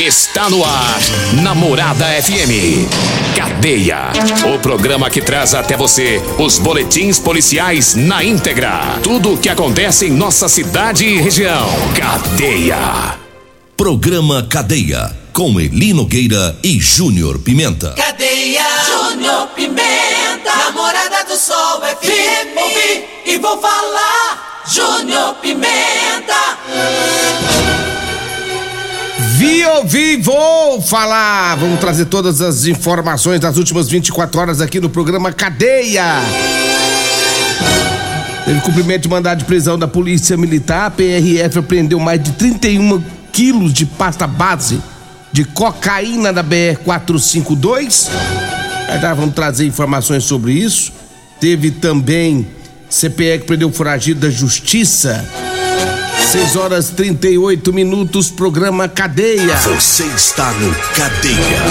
Está no ar, Namorada FM. Cadeia. O programa que traz até você os boletins policiais na íntegra. Tudo o que acontece em nossa cidade e região. Cadeia. Programa Cadeia. Com Elino Gueira e Júnior Pimenta. Cadeia. Júnior Pimenta. Namorada do Sol FM. Ouvi e vou falar. Júnior Pimenta. Vi, ouvi, vou falar. Vamos trazer todas as informações das últimas 24 horas aqui no programa Cadeia. Teve cumprimento de mandado de prisão da Polícia Militar. A PRF apreendeu mais de 31 quilos de pasta base de cocaína da BR-452. Já vamos trazer informações sobre isso. Teve também CPE que prendeu foragido da Justiça. 6 horas 38 minutos, programa Cadeia. Você está no Cadeia.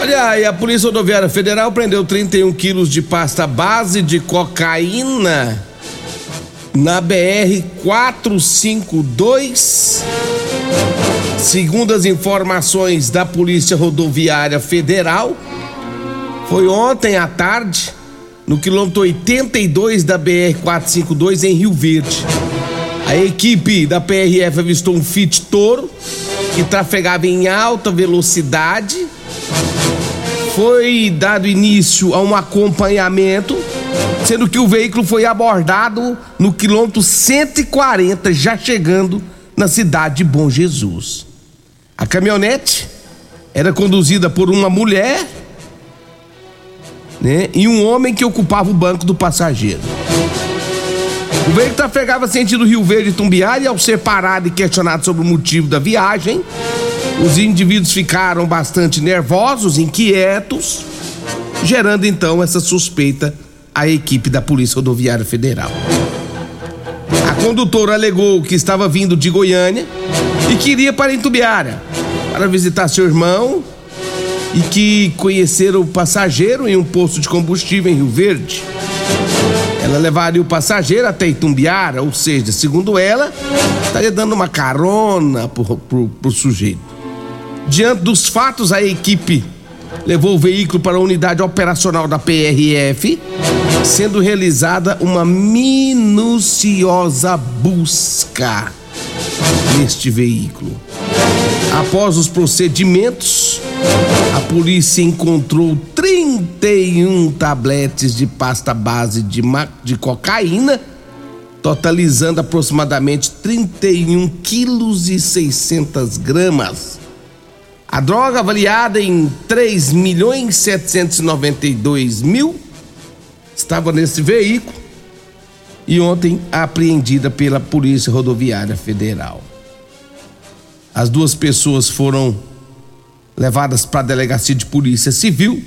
Olha aí, a Polícia Rodoviária Federal prendeu 31 quilos de pasta base de cocaína na BR 452. Segundo as informações da Polícia Rodoviária Federal, foi ontem à tarde no quilômetro 82 da BR-452 em Rio Verde. A equipe da PRF avistou um Fit Toro que trafegava em alta velocidade. Foi dado início a um acompanhamento, sendo que o veículo foi abordado no quilômetro 140, já chegando na cidade de Bom Jesus. A caminhonete era conduzida por uma mulher né? E um homem que ocupava o banco do passageiro. O veículo trafegava sentido Rio Verde e Tumbiara e ao ser parado e questionado sobre o motivo da viagem, os indivíduos ficaram bastante nervosos, inquietos, gerando então essa suspeita à equipe da Polícia Rodoviária Federal. A condutora alegou que estava vindo de Goiânia e queria para Itumbiara para visitar seu irmão e que conheceram o passageiro em um posto de combustível em Rio Verde. Ela levaria o passageiro até Itumbiara, ou seja, segundo ela, estaria dando uma carona pro, pro, pro sujeito. Diante dos fatos, a equipe levou o veículo para a unidade operacional da PRF, sendo realizada uma minuciosa busca neste veículo. Após os procedimentos, a polícia encontrou 31 tabletes de pasta base de, de cocaína, totalizando aproximadamente 31 quilos e 600 gramas. A droga avaliada em 3 milhões 792 mil estava nesse veículo e ontem apreendida pela Polícia Rodoviária Federal. As duas pessoas foram levadas para a delegacia de polícia civil,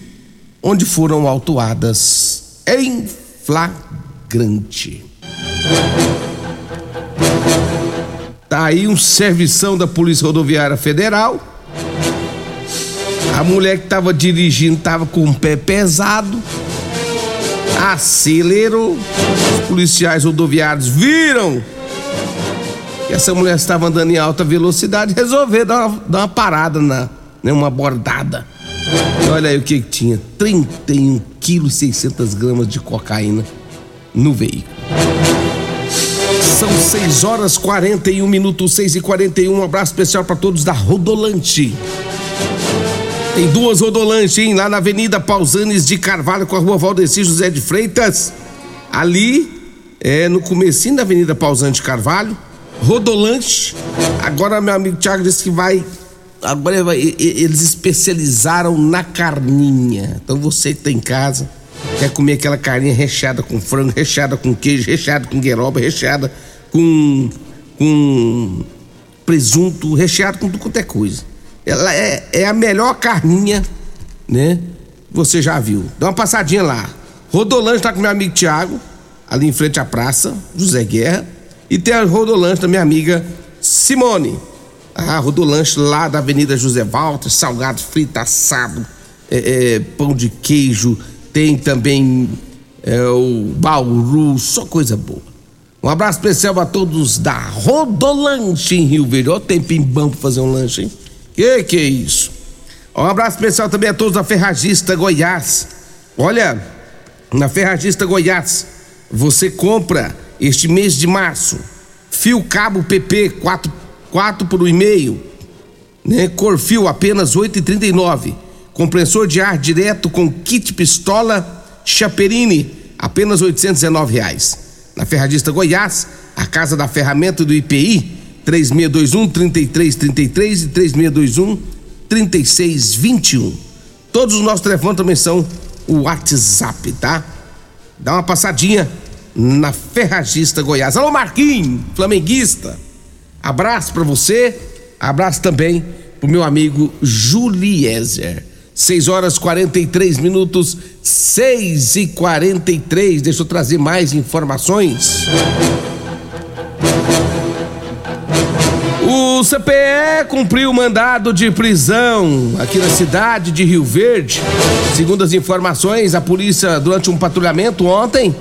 onde foram autuadas em flagrante. Tá aí um servição da Polícia Rodoviária Federal. A mulher que estava dirigindo estava com o pé pesado. Acelerou. Os policiais rodoviários viram que essa mulher estava andando em alta velocidade, resolver dar uma, dar uma parada na, né, uma bordada. E olha aí o que, que tinha: 31 quilos e 600 gramas de cocaína no veículo. São 6 horas 41 minutos, 6 e 41 Um abraço especial para todos da Rodolante. Tem duas Rodolantes, hein? Lá na Avenida Pausanes de Carvalho com a rua Valdeci José de Freitas. Ali, é no comecinho da Avenida Pausante de Carvalho Rodolanche. Agora meu amigo Thiago disse que vai. Agora vai, eles especializaram na carninha. Então você que tá em casa, quer comer aquela carninha recheada com frango, recheada com queijo, recheada com gueroba, recheada com. com presunto, recheado com tudo quanto é coisa. Ela é, é a melhor carninha, né? Você já viu. Dá uma passadinha lá. Rodolanche tá com meu amigo Thiago, ali em frente à praça, José Guerra. E tem a Rodolanche da minha amiga Simone. A Rodolanche lá da Avenida José Walter, salgado, frito, assado, é, é, pão de queijo, tem também é, o bauru, só coisa boa. Um abraço especial a todos da Rodolanche em Rio Verde. O tempinho bom pra fazer um lanche, hein? Que que é isso? Um abraço especial também a todos da Ferragista Goiás. Olha, na Ferragista Goiás, você compra este mês de março fio cabo PP 4, 4 por 1,5, né? Cor fio apenas 8,39. Compressor de ar direto com kit pistola Chaperini apenas 819 reais. Na Ferragista Goiás, a casa da ferramenta do IPI 3621 3333 e 3621 3621. Todos os nossos telefones também são o WhatsApp, tá? Dá uma passadinha na Ferragista Goiás. Alô Marquinhos, flamenguista. Abraço para você. Abraço também pro meu amigo Juliezer. 6 horas 43 minutos, 6 e 43. Deixa eu trazer mais informações. O CPE cumpriu o mandado de prisão aqui na cidade de Rio Verde. Segundo as informações, a polícia, durante um patrulhamento ontem,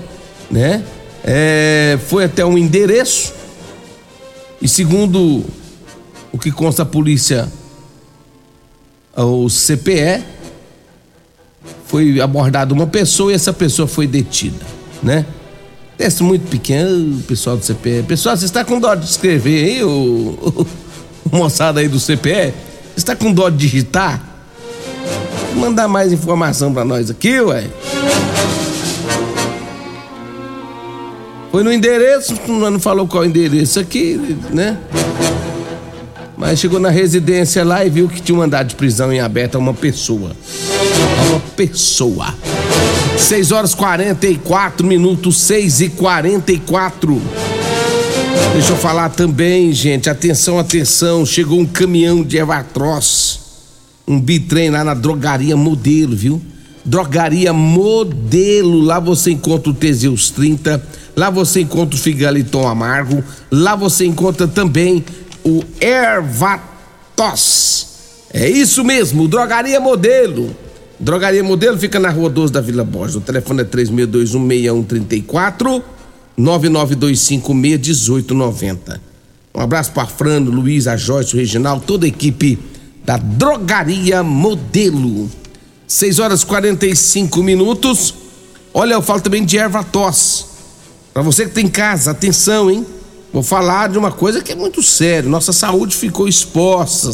né, é, foi até um endereço. E segundo o que consta a polícia, o CPE, foi abordada uma pessoa e essa pessoa foi detida, né? Teste muito pequeno, pessoal do CPE. Pessoal, você está com dó de escrever aí, o, o, moçada aí do CPE? Está com dó de digitar? Mandar mais informação para nós aqui, ué. Foi no endereço, não falou qual endereço aqui, né? Mas chegou na residência lá e viu que tinha um mandado de prisão em aberto a uma pessoa. A uma pessoa. 6 horas 44 minutos, 6 e 44. Deixa eu falar também, gente. Atenção, atenção. Chegou um caminhão de Evatroz. Um bitrem lá na drogaria modelo, viu? Drogaria modelo. Lá você encontra o Teseus 30. Lá você encontra o Figaliton Amargo. Lá você encontra também o Ervatos. É isso mesmo, drogaria modelo. Drogaria Modelo fica na Rua 12 da Vila Borges. O telefone é 36216134 992561890. Um abraço para Frano, Luiz, a Joyce, o Reginaldo, toda a equipe da Drogaria Modelo. 6 horas 45 minutos. Olha, eu falo também de erva tos. Para você que tem casa, atenção, hein? Vou falar de uma coisa que é muito séria. Nossa saúde ficou exposta.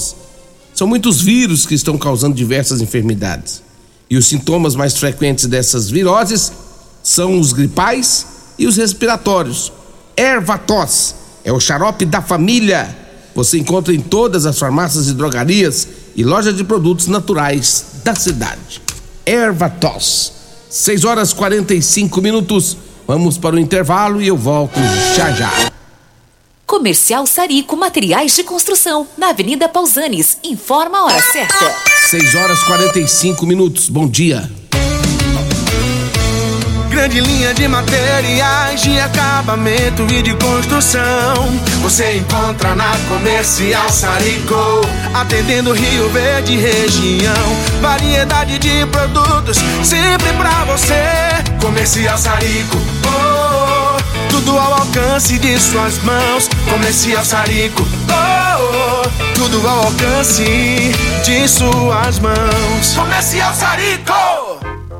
São muitos vírus que estão causando diversas enfermidades. E os sintomas mais frequentes dessas viroses são os gripais e os respiratórios. Ervatos é o xarope da família. Você encontra em todas as farmácias e drogarias e lojas de produtos naturais da cidade. Ervatos. 6 horas 45 minutos. Vamos para o intervalo e eu volto já já. Comercial Sarico Materiais de Construção, na Avenida Pausanes. Informa a hora certa. 6 horas 45 minutos. Bom dia. Grande linha de materiais de acabamento e de construção. Você encontra na Comercial Sarico, atendendo Rio Verde região. Variedade de produtos sempre pra você. Comercial Sarico. Oh, tudo ao alcance de suas mãos. Comercial Sarico. Oh, tudo ao alcance de suas mãos. Comercial Sarico.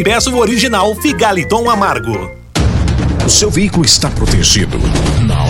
e peça o original Figaliton Amargo. O seu veículo está protegido? Não?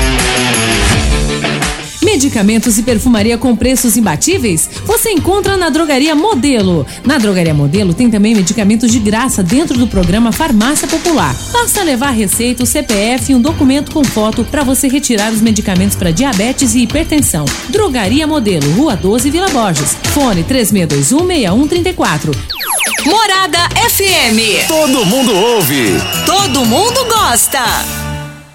Medicamentos e perfumaria com preços imbatíveis? Você encontra na Drogaria Modelo. Na Drogaria Modelo tem também medicamentos de graça dentro do programa Farmácia Popular. Basta levar receita, o CPF e um documento com foto para você retirar os medicamentos para diabetes e hipertensão. Drogaria Modelo, Rua 12, Vila Borges. Fone 36216134. Morada FM. Todo mundo ouve. Todo mundo gosta.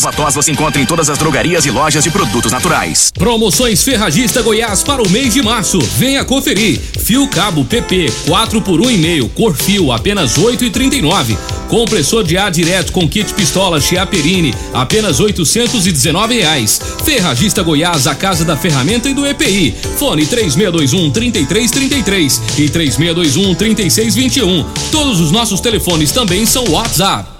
Erva tos você encontra em todas as drogarias e lojas de produtos naturais. Promoções Ferragista Goiás para o mês de março. Venha conferir. Fio cabo PP 4 por 1,5, cor fio apenas 8,39. Compressor de ar direto com kit pistola Chiaperini apenas 819 reais. Ferragista Goiás, a casa da ferramenta e do EPI. Fone 3621 3333 e 3621 3621. Todos os nossos telefones também são WhatsApp.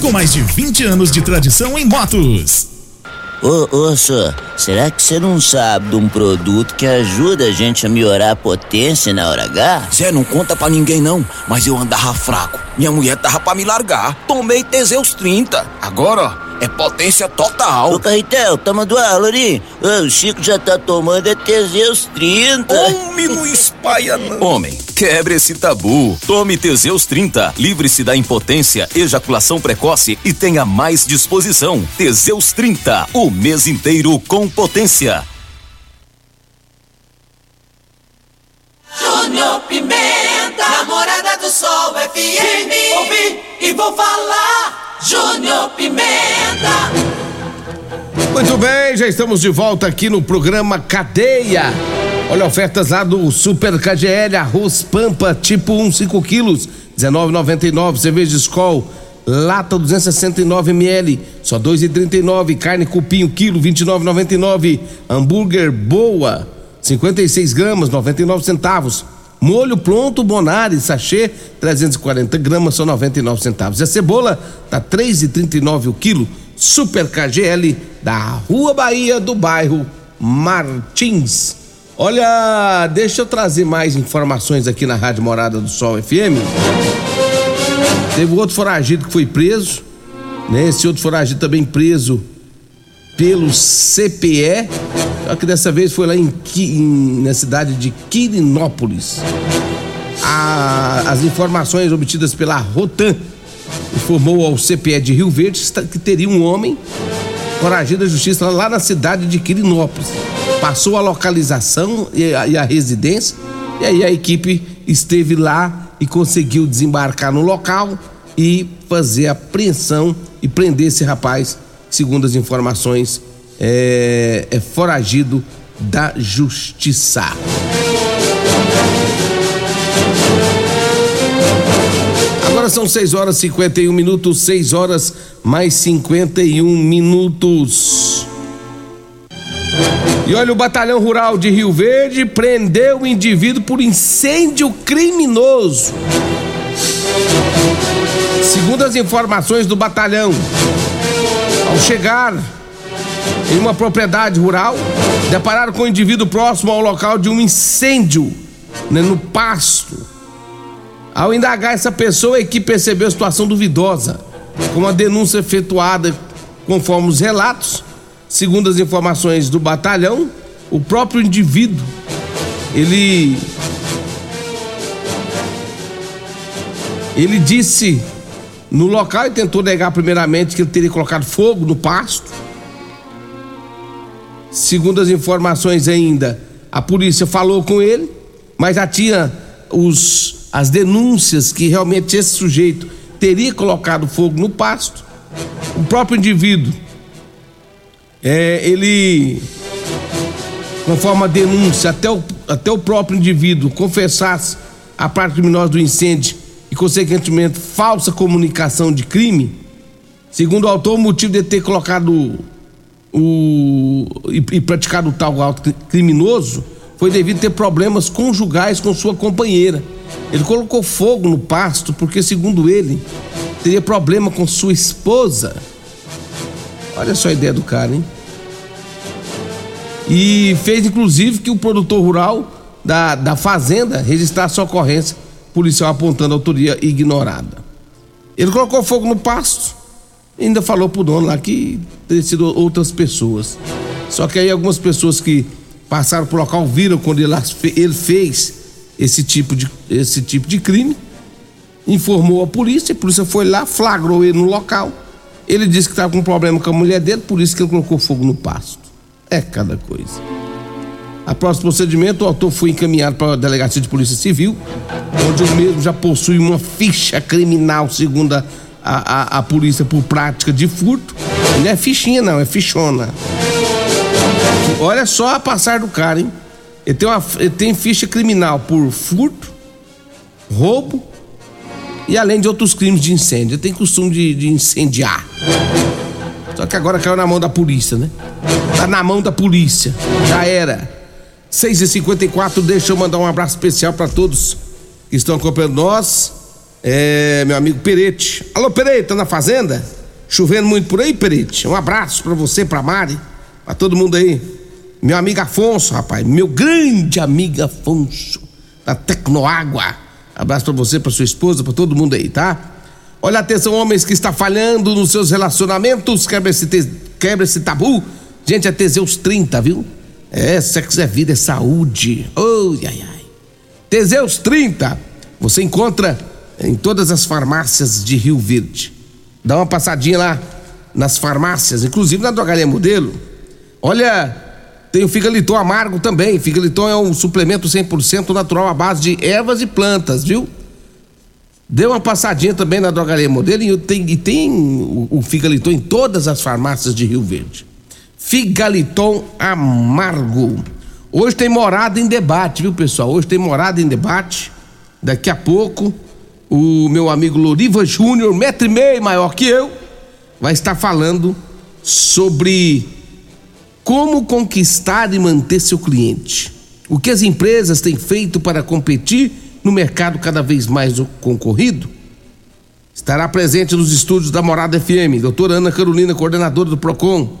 com mais de 20 anos de tradição em motos. Ô, ô, senhor, será que você não sabe de um produto que ajuda a gente a melhorar a potência na hora H? Zé, não conta pra ninguém não, mas eu andava fraco. Minha mulher tava pra me largar. Tomei Teseus 30. Agora, ó é potência total. Ô, Carretel, tá mandando aula ali. o Chico já tá tomando é Teseus 30. Homem, não espalha não. Homem, quebre esse tabu. Tome Teseus 30. Livre-se da impotência, ejaculação precoce e tenha mais disposição. Teseus 30. O mês inteiro com potência. Júnior Pimenta, namorada do Sol FM. Ouvi e vou falar. Júnior Pimenta. Muito bem, já estamos de volta aqui no programa Cadeia. Olha, ofertas lá do Super KGL, arroz Pampa, tipo 1, 5 quilos, 19,99. Cerveja Skol, lata 269 ml, só 2,39. Carne cupim, quilo, 29,99. Hambúrguer Boa, 56 gramas, 99 centavos. Molho pronto Bonari, sachê, 340 gramas, só 99 centavos. E a cebola tá 3,39 o quilo. Super KGL da Rua Bahia do bairro Martins. Olha, deixa eu trazer mais informações aqui na Rádio Morada do Sol FM. Teve outro foragido que foi preso, né? Esse outro foragido também preso pelo CPE só que dessa vez foi lá em, em na cidade de Quirinópolis. A, as informações obtidas pela Rotan informou ao CPE de Rio Verde que teria um homem foragido da justiça lá na cidade de Quirinópolis. Passou a localização e a, e a residência, e aí a equipe esteve lá e conseguiu desembarcar no local e fazer a apreensão e prender esse rapaz, segundo as informações é, é foragido da justiça. São 6 horas e 51 minutos, 6 horas mais 51 minutos. E olha, o Batalhão Rural de Rio Verde prendeu o indivíduo por incêndio criminoso. Segundo as informações do batalhão, ao chegar em uma propriedade rural, depararam com o indivíduo próximo ao local de um incêndio né, no pasto. Ao indagar essa pessoa, a equipe percebeu a situação duvidosa, com a denúncia efetuada conforme os relatos Segundo as informações do batalhão, o próprio indivíduo, ele ele disse no local e tentou negar primeiramente que ele teria colocado fogo no pasto. Segundo as informações ainda, a polícia falou com ele, mas já tinha os, as denúncias que realmente esse sujeito teria colocado fogo no pasto. O próprio indivíduo é, ele, conforme a denúncia, até o, até o próprio indivíduo confessasse a parte criminosa do incêndio e, consequentemente, falsa comunicação de crime, segundo o autor, o motivo de ter colocado o, e, e praticado o tal auto criminoso foi devido a ter problemas conjugais com sua companheira. Ele colocou fogo no pasto porque, segundo ele, teria problema com sua esposa Olha só a ideia do cara, hein? E fez inclusive que o produtor rural da, da fazenda registrasse sua ocorrência, policial apontando a autoria ignorada. Ele colocou fogo no pasto, ainda falou pro dono lá que teria sido outras pessoas. Só que aí algumas pessoas que passaram por local viram quando ele, ele fez esse tipo, de, esse tipo de crime, informou a polícia, a polícia foi lá, flagrou ele no local ele disse que estava com problema com a mulher dele, por isso que ele colocou fogo no pasto. É cada coisa. Após o procedimento, o autor foi encaminhado para a delegacia de polícia civil, onde o mesmo já possui uma ficha criminal, segundo a, a, a polícia, por prática de furto. Não é fichinha, não, é fichona. Olha só a passar do cara, hein? Ele tem, uma, ele tem ficha criminal por furto, roubo e além de outros crimes de incêndio. Ele tem costume de, de incendiar. Só que agora caiu na mão da polícia, né? Tá na mão da polícia. Já era. 6h54, deixa eu mandar um abraço especial para todos que estão acompanhando nós. É, meu amigo Perete. Alô, Perete, tá na fazenda? Chovendo muito por aí, Perete? Um abraço para você, pra Mari, pra todo mundo aí. Meu amigo Afonso, rapaz, meu grande amigo Afonso, da Tecnoágua. Abraço para você, para sua esposa, para todo mundo aí, tá? Olha, atenção, homens que está falhando nos seus relacionamentos, quebra esse, te... quebra esse tabu. Gente, é Teseus 30, viu? É, sexo é vida, é saúde. Oh, ai, ai. Teseus 30, você encontra em todas as farmácias de Rio Verde. Dá uma passadinha lá nas farmácias, inclusive na drogaria modelo. Olha, tem o figaliton amargo também. Figaliton é um suplemento 100% natural à base de ervas e plantas, viu? Dê uma passadinha também na drogaria modelo e tem, e tem o, o figaliton em todas as farmácias de Rio Verde. Figaliton amargo. Hoje tem morada em debate, viu pessoal? Hoje tem morada em debate. Daqui a pouco o meu amigo Loriva Júnior, metro e meio maior que eu, vai estar falando sobre como conquistar e manter seu cliente? O que as empresas têm feito para competir no mercado cada vez mais concorrido? Estará presente nos estúdios da Morada FM, doutora Ana Carolina, coordenadora do PROCON,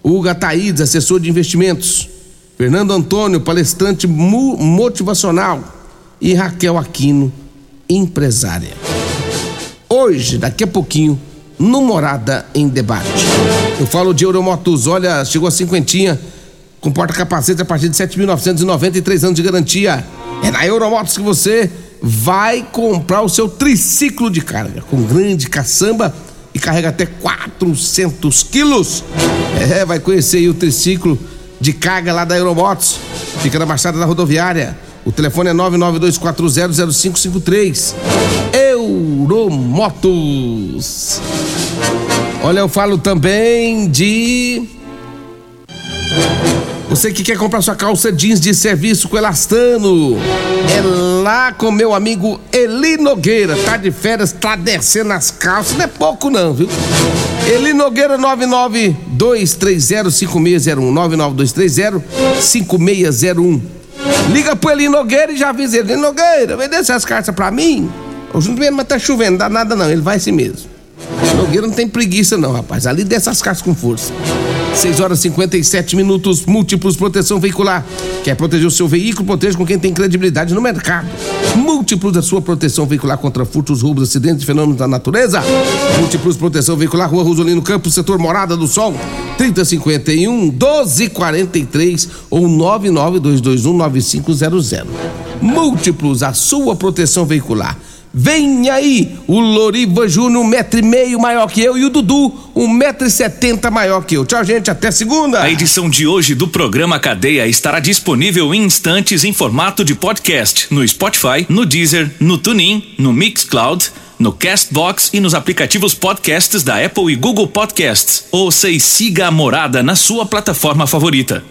Hugo Ataídes, assessor de investimentos, Fernando Antônio, palestrante motivacional e Raquel Aquino, empresária. Hoje, daqui a pouquinho, no Morada em Debate. Eu falo de Euromotos, olha, chegou a cinquentinha, com porta-capacete a partir de 7.993 anos de garantia. É na Euromotos que você vai comprar o seu triciclo de carga, com grande caçamba e carrega até 400 quilos. É, vai conhecer aí o triciclo de carga lá da Euromotos. Fica na Baixada da Rodoviária. O telefone é 992400553. Euromotos. Olha, eu falo também de Você que quer comprar sua calça jeans de serviço com elastano, é lá com meu amigo Eli Nogueira. Tá de férias, tá descendo as calças, não é pouco não, viu? Eli Nogueira 992305601, 992305601. Liga pro Eli Nogueira e já avisa ele, Eli Nogueira, vem descer as cartas pra mim. Hoje não mas tá chovendo, dá nada não, ele vai assim mesmo. Nogueira não tem preguiça não, rapaz, ali dessas cartas com força. 6 horas e 57 minutos, múltiplos proteção veicular. Quer proteger o seu veículo? Proteja com quem tem credibilidade no mercado. Múltiplos da sua proteção veicular contra furtos, roubos, acidentes e fenômenos da natureza. Múltiplos proteção veicular, Rua Rosolino Campos, setor Morada do Sol, 3051 1243 ou 99221 9500. Múltiplos, a sua proteção veicular. Vem aí o Loriva Júnior, um metro e meio maior que eu, e o Dudu, um metro e setenta maior que eu. Tchau, gente, até segunda. A edição de hoje do programa Cadeia estará disponível em instantes em formato de podcast no Spotify, no Deezer, no TuneIn, no Mixcloud, no Castbox e nos aplicativos podcasts da Apple e Google Podcasts. Ouça e siga a morada na sua plataforma favorita.